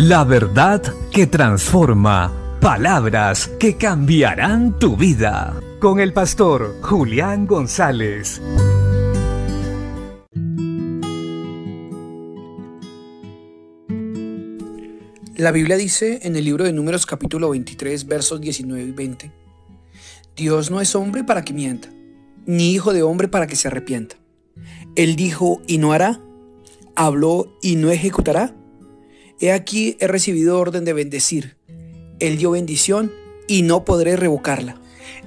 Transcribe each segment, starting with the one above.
La verdad que transforma. Palabras que cambiarán tu vida. Con el pastor Julián González. La Biblia dice en el libro de Números capítulo 23 versos 19 y 20, Dios no es hombre para que mienta, ni hijo de hombre para que se arrepienta. Él dijo y no hará, habló y no ejecutará. He aquí he recibido orden de bendecir. Él dio bendición y no podré revocarla.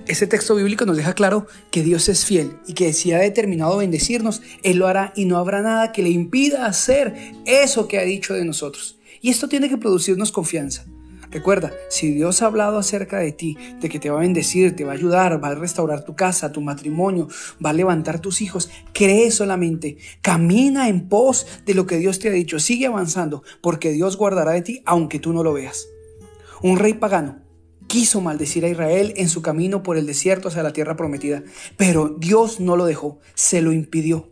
Este texto bíblico nos deja claro que Dios es fiel y que si ha determinado bendecirnos, Él lo hará y no habrá nada que le impida hacer eso que ha dicho de nosotros. Y esto tiene que producirnos confianza. Recuerda, si Dios ha hablado acerca de ti, de que te va a bendecir, te va a ayudar, va a restaurar tu casa, tu matrimonio, va a levantar tus hijos, cree solamente, camina en pos de lo que Dios te ha dicho, sigue avanzando, porque Dios guardará de ti aunque tú no lo veas. Un rey pagano quiso maldecir a Israel en su camino por el desierto hacia la tierra prometida, pero Dios no lo dejó, se lo impidió.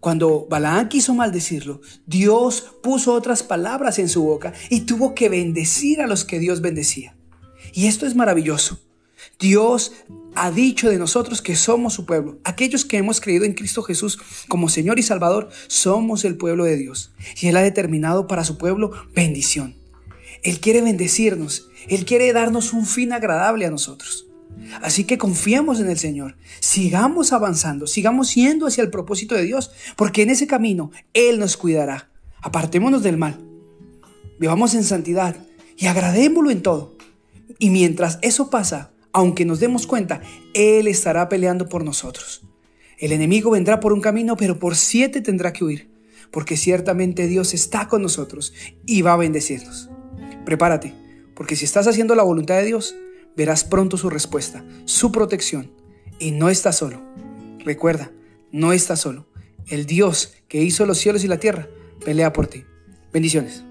Cuando Balaán quiso maldecirlo, Dios puso otras palabras en su boca y tuvo que bendecir a los que Dios bendecía. Y esto es maravilloso. Dios ha dicho de nosotros que somos su pueblo. Aquellos que hemos creído en Cristo Jesús como Señor y Salvador, somos el pueblo de Dios. Y Él ha determinado para su pueblo bendición. Él quiere bendecirnos. Él quiere darnos un fin agradable a nosotros. Así que confiemos en el Señor, sigamos avanzando, sigamos yendo hacia el propósito de Dios, porque en ese camino Él nos cuidará. Apartémonos del mal, vivamos en santidad y agradémoslo en todo. Y mientras eso pasa, aunque nos demos cuenta, Él estará peleando por nosotros. El enemigo vendrá por un camino, pero por siete tendrá que huir, porque ciertamente Dios está con nosotros y va a bendecirnos. Prepárate, porque si estás haciendo la voluntad de Dios, verás pronto su respuesta, su protección. Y no estás solo. Recuerda, no estás solo. El Dios que hizo los cielos y la tierra pelea por ti. Bendiciones.